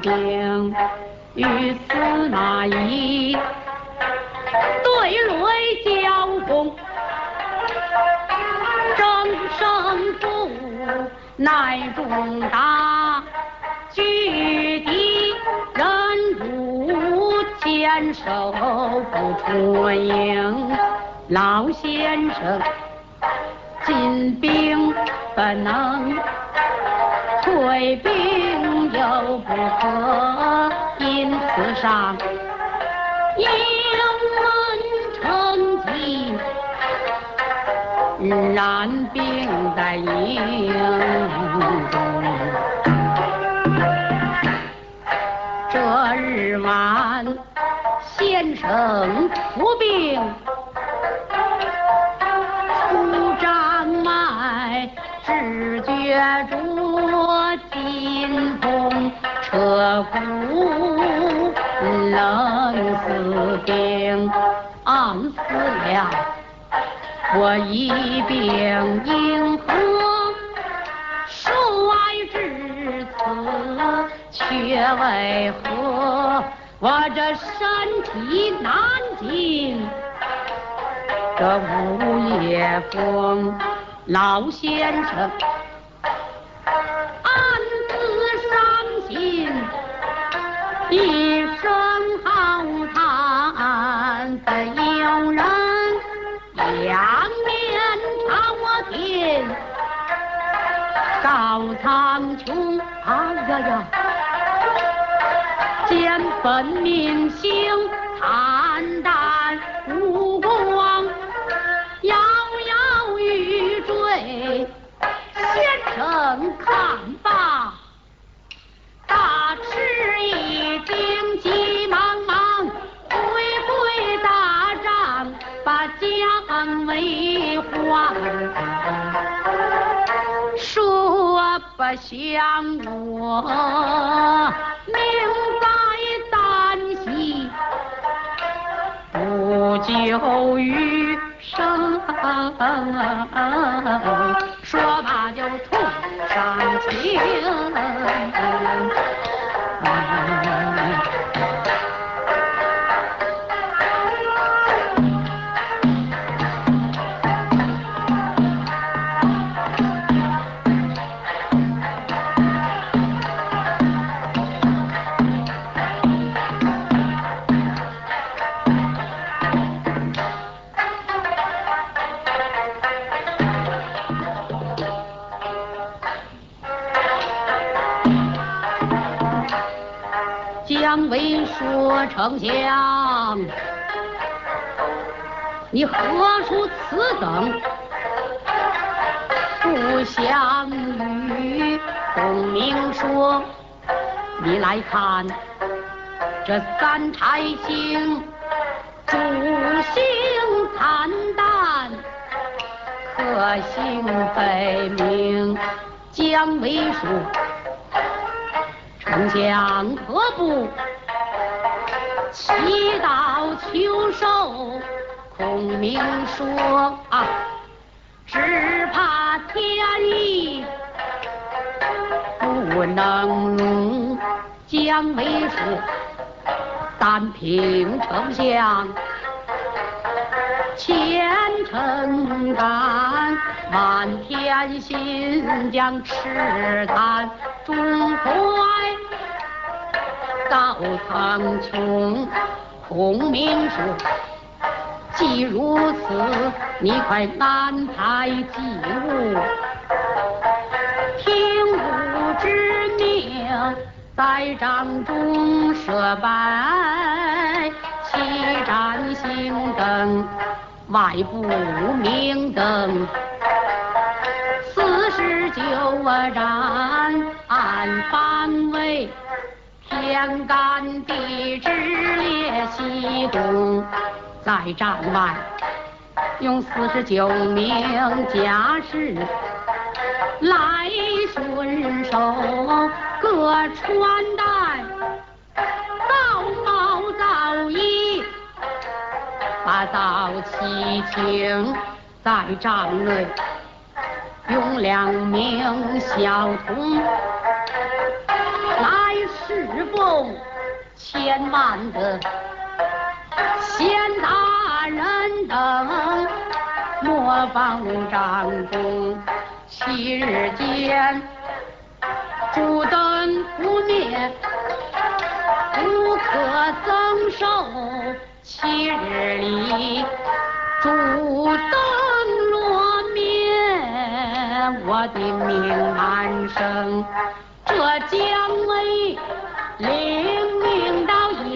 兵与司马懿对垒交锋争胜负乃重大距敌人不坚守不出营老先生进兵本能退兵都不可因此上一龙门成绩染病在营中这日晚先生出病呀，我一病因何，衰至此，却为何，我这身体难进。这午夜风，老先生。苍穹，哎呀呀，见本明星惨淡无光，摇摇欲坠，先生看罢。大吃一惊，急忙忙回归大帐，把将为还。不像我命在旦夕，不久余生。说罢就吐上情。丞相，你何出此等不祥与？”孔明说：“你来看，这三台星，主星惨淡，客星北明。”姜维说。丞相何不祈祷求寿？孔明说啊，只怕天意不能容。姜维说，但凭丞相虔诚感，满天星将赤炭中怀。高苍穹，孔明说：“既如此，你快安排祭物，听吾之命，在帐中设摆七盏星灯，外部明灯。四十九盏，天干地支列西东，在帐外用四十九名家士来巡守，各穿戴道袍道衣，把道齐请在帐内，用两名小童。千万的贤大人等，模仿张公七日间，烛灯不灭，不可增寿。七日里，烛灯落灭，我的命难生。这姜维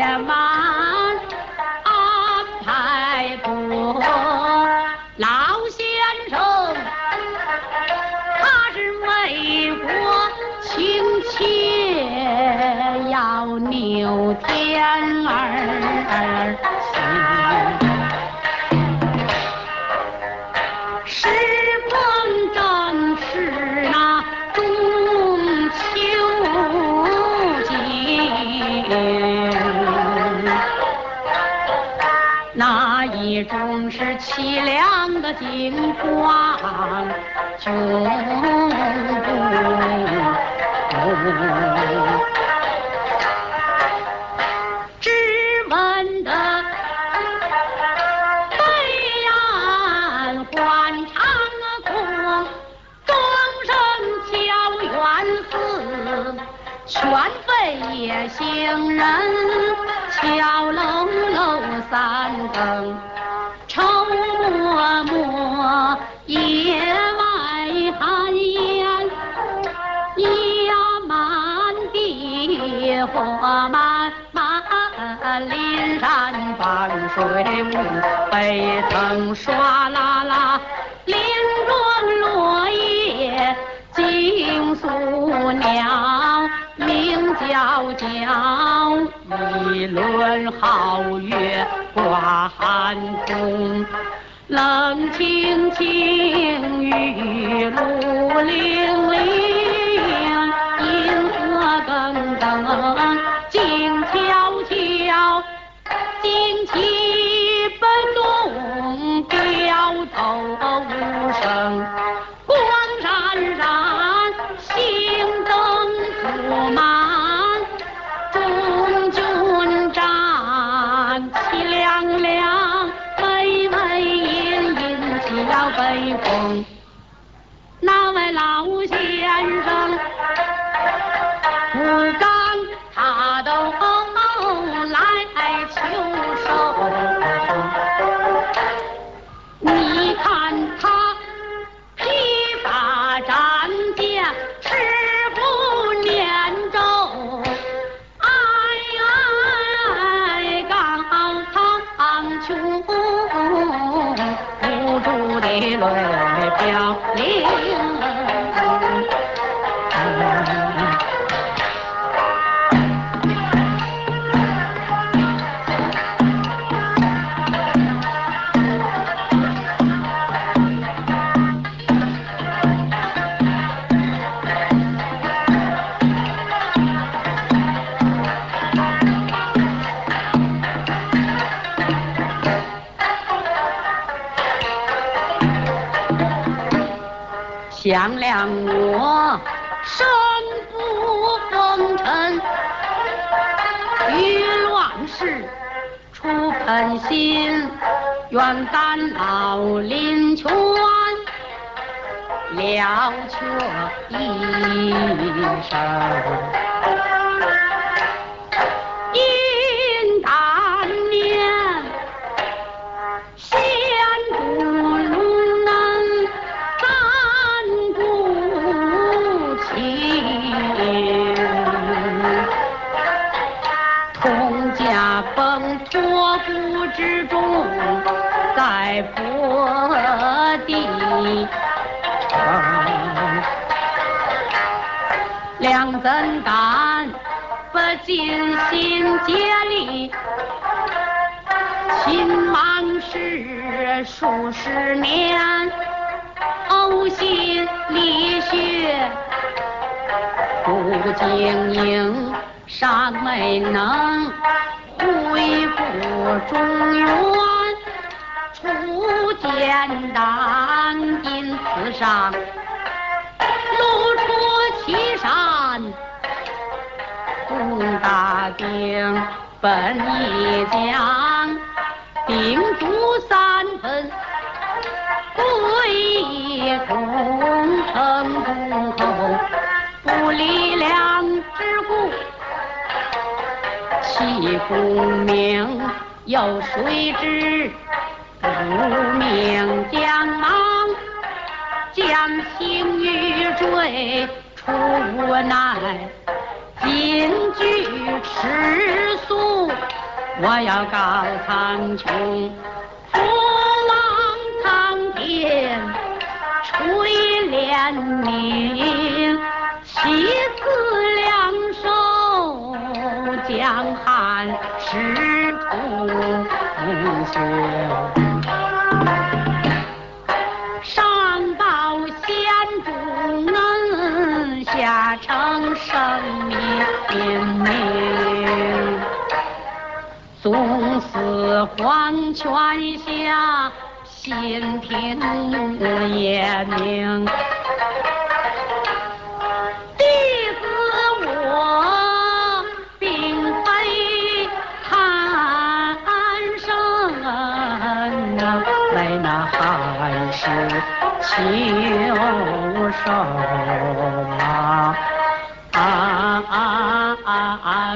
到夜全非野行人，敲楼楼三更。水舞，北城唰啦啦，连庄落叶惊宿鸟，鸣叫叫，一轮皓月挂寒空。冷清清，雨露零零，想量我身不风尘，于乱世出喷心，愿担老林泉，了却一生。怎敢不尽心竭力？秦王是数十年，呕心沥血不经营，尚没能。恢复中原，初见丹因此上，露出其上，攻大兵本一江，兵卒三分归功，成功后不理两之故。其功名有谁知？无名将莽，将星欲坠，无奈。今据吃素，我要告苍穹，父王苍天垂怜悯，妻子两手将。师徒兄，黄泉下心平日也明。弟子我并非贪生啊为那汉室求寿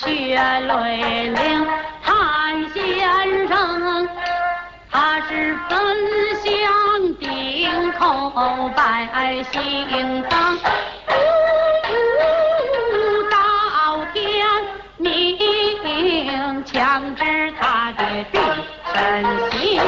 血泪淋。谭先生，他是焚香顶口百姓当。到天明，强制他的弟身行。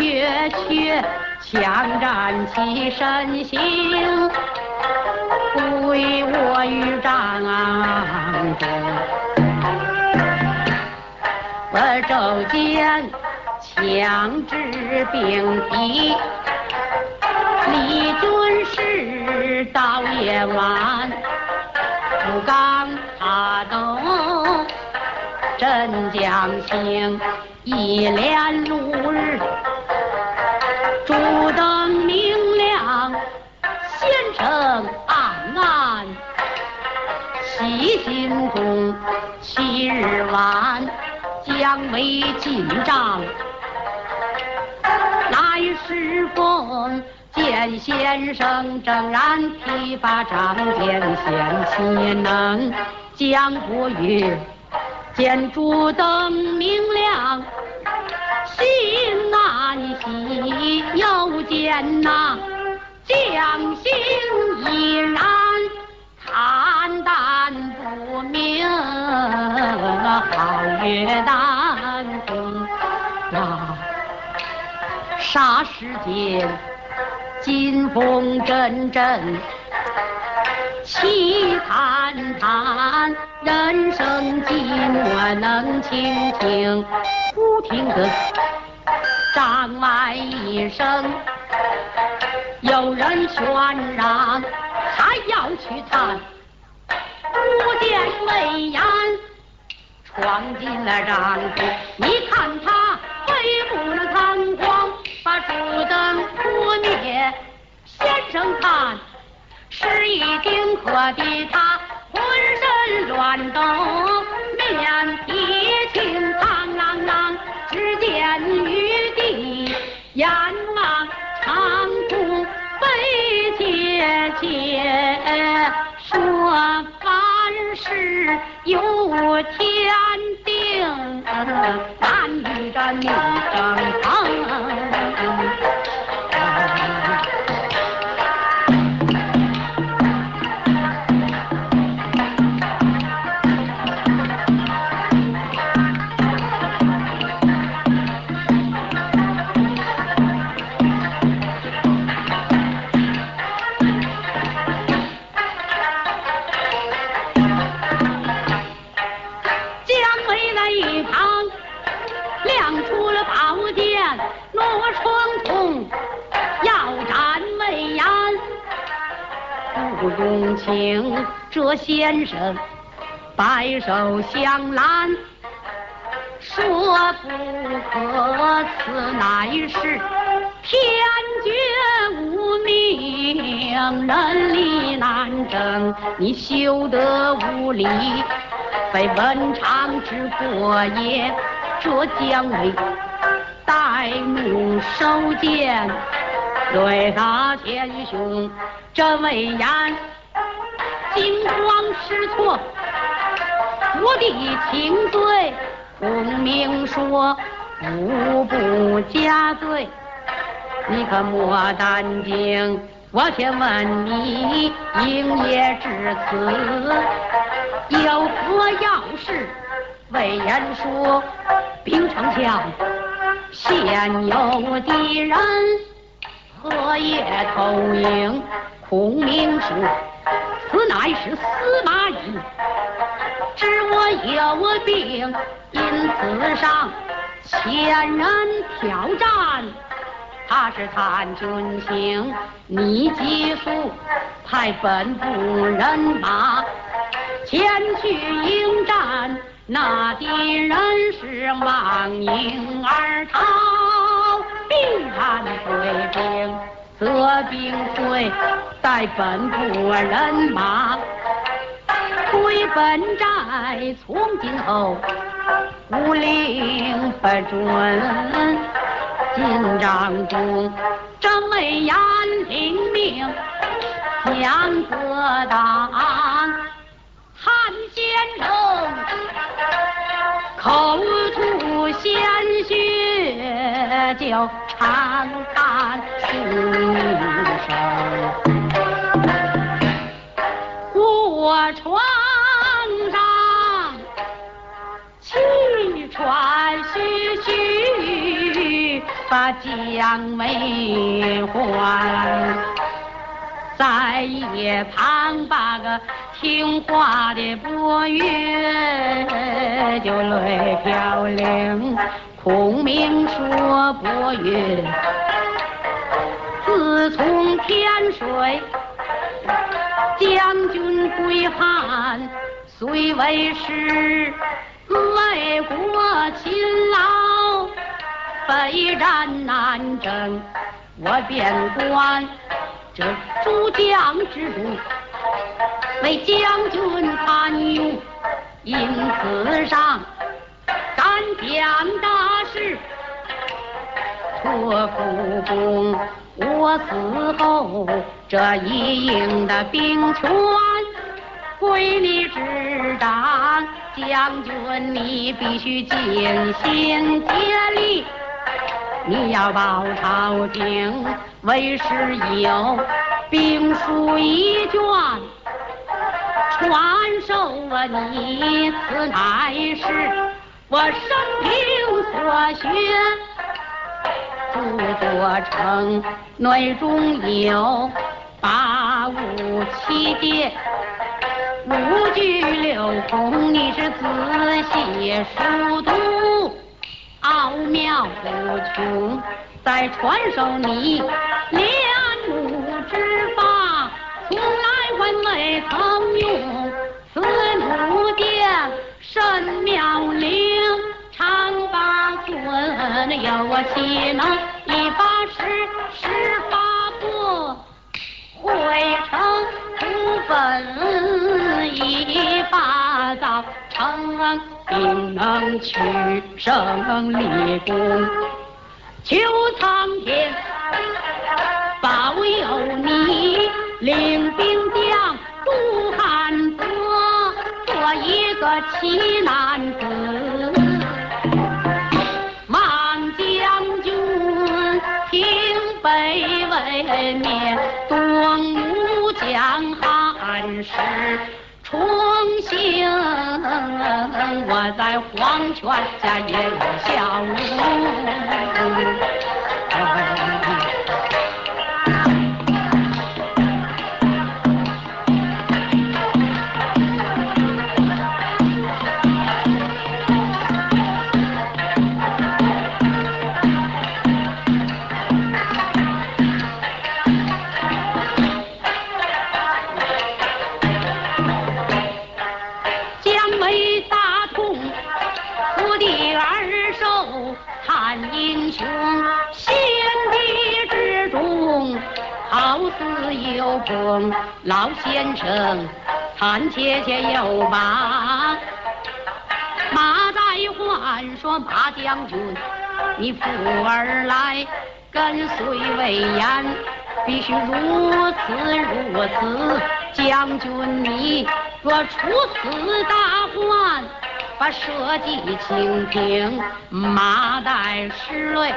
乱雀雀，枪战起身行，归我于帐中。我骤见枪支并敌，李军士到夜晚，不敢踏动，镇将行。一连六日，七日晚，将为进帐。来时逢见先生正然披发仗剑，贤妻能将不语。见烛灯明亮，心难喜；又见那将星已然惨淡不明，皓月当空。那霎时间，金风阵阵。凄惨惨，人生寂寞能倾听。忽听得帐外一声，有人喧嚷，还要去探。不见魏延闯进了帐中，你看他非不能仓皇把烛灯扑灭。先生看。是一丁可的他浑身乱抖，面先生白首相拦，说不可，此乃是天绝无命，人力难争，你休得无礼，非文昌之过也。这将为戴怒收剑，对他天兄。这魏延惊慌失措，我的请罪，孔明说无不加罪，你可莫担惊。我先问你，应业至此有何要事？魏延说，兵城下现有敌人，何夜投营？孔明说：“此乃是司马懿，知我有病，因此上遣人挑战，他是探军行，你急速派本部人马前去迎战。那敌人是望迎而逃，必然退兵，责兵会，带本部人马回本寨。从今后，无令不准进帐中，正为严令命，将各当韩先生。口吐鲜就长叹数声。我床上气喘吁吁，把将梅换，在一旁把个。听话的伯岳就泪飘零，孔明说伯岳，自从天水将军归汉，虽为师，为国勤劳，北战南征，我便观这诸将之中。为将军参用，因此上敢将大事托付公。我死后，这一营的兵权归你执掌。将军，你必须尽心竭力，你要报朝廷，为师有兵书一卷。传授了你，此乃是我生平所学。著作成内中有八五七节，五句六空，你是仔细熟读，奥妙无穷。再传授你练武之法，从来还未曾用。此木剑神妙灵，寸，有我岂能一把十十八个汇成土分？一把造成定能取胜立功，求苍天保佑你领兵将渡汉泽。做一个奇男子，是重兴。我在黄泉下也有笑容。先生，看切切有马。马在唤说马将军，你父儿来跟随魏延，必须如此如此。将军你若出此大患，把社稷清平，马带石泪。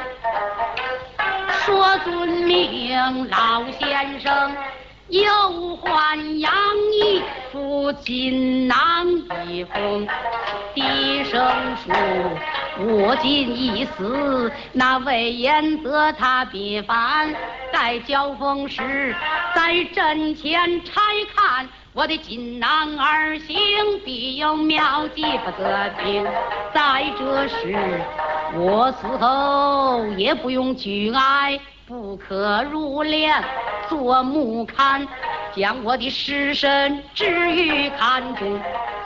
说遵命，老先生。又还杨义赴锦囊一封，低声说：我今已死，那魏延则他必反。待交锋时，在阵前拆看我的锦囊而行，必有妙计不得听。再者是，我死后也不用举哀。不可入殓，做木龛，将我的尸身置于坎中，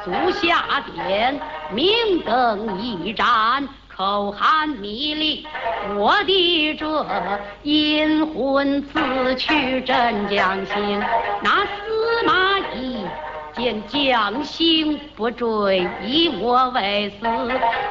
足下点，明灯一盏。口含迷离，我的这阴魂自去镇将醒。那司马懿见将星不坠，以我为死。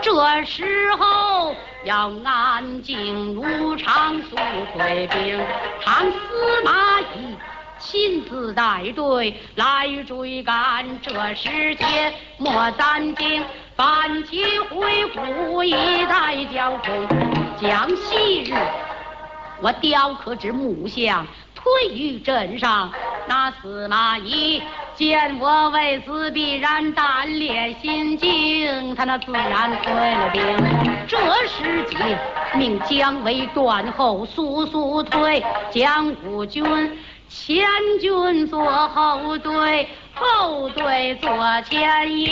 这时候要安静如常，速退兵。唐司马懿。亲自带队来追赶，这时间莫暂停，半起回顾一代交锋。将昔日我雕刻之木像推于阵上，那司马懿见我为此，必然胆裂心惊，他那自然退了兵。这时机命姜维断后，速速退，姜武军。前军做后队，后队做前营，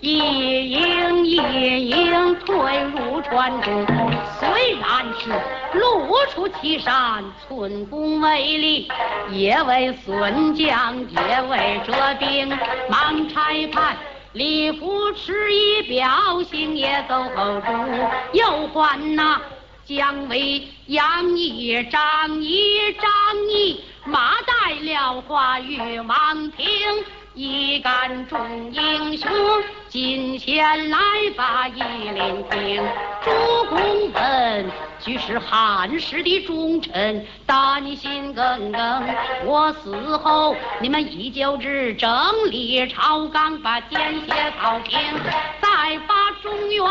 一营一营退入川中。虽然是露出祁山，寸功为利，也为孙将，也为折兵。忙差派李福持一表行，也走后主，又唤那姜维、杨毅、张仪、张仪。马带了花玉王庭，一干众英雄进前来把一领听。主公们俱是汉室的忠臣，担心耿耿。我死后，你们依旧之整理朝纲，把奸邪扫平。再发中原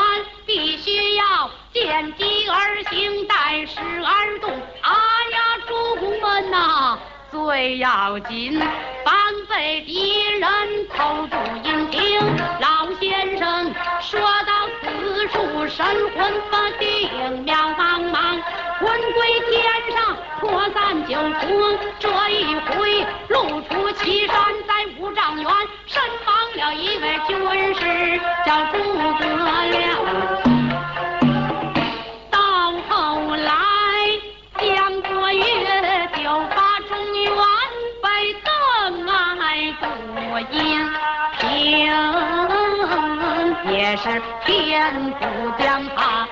必须要见机而行，待时而动。哎呀，主出门呐！最要紧，防备敌人偷渡营听。老先生说到此处，神魂不定，渺茫茫，魂归天上，扩散九重。这一回，露出岐山，在五丈原，身亡了一位军师，叫朱也是天不将他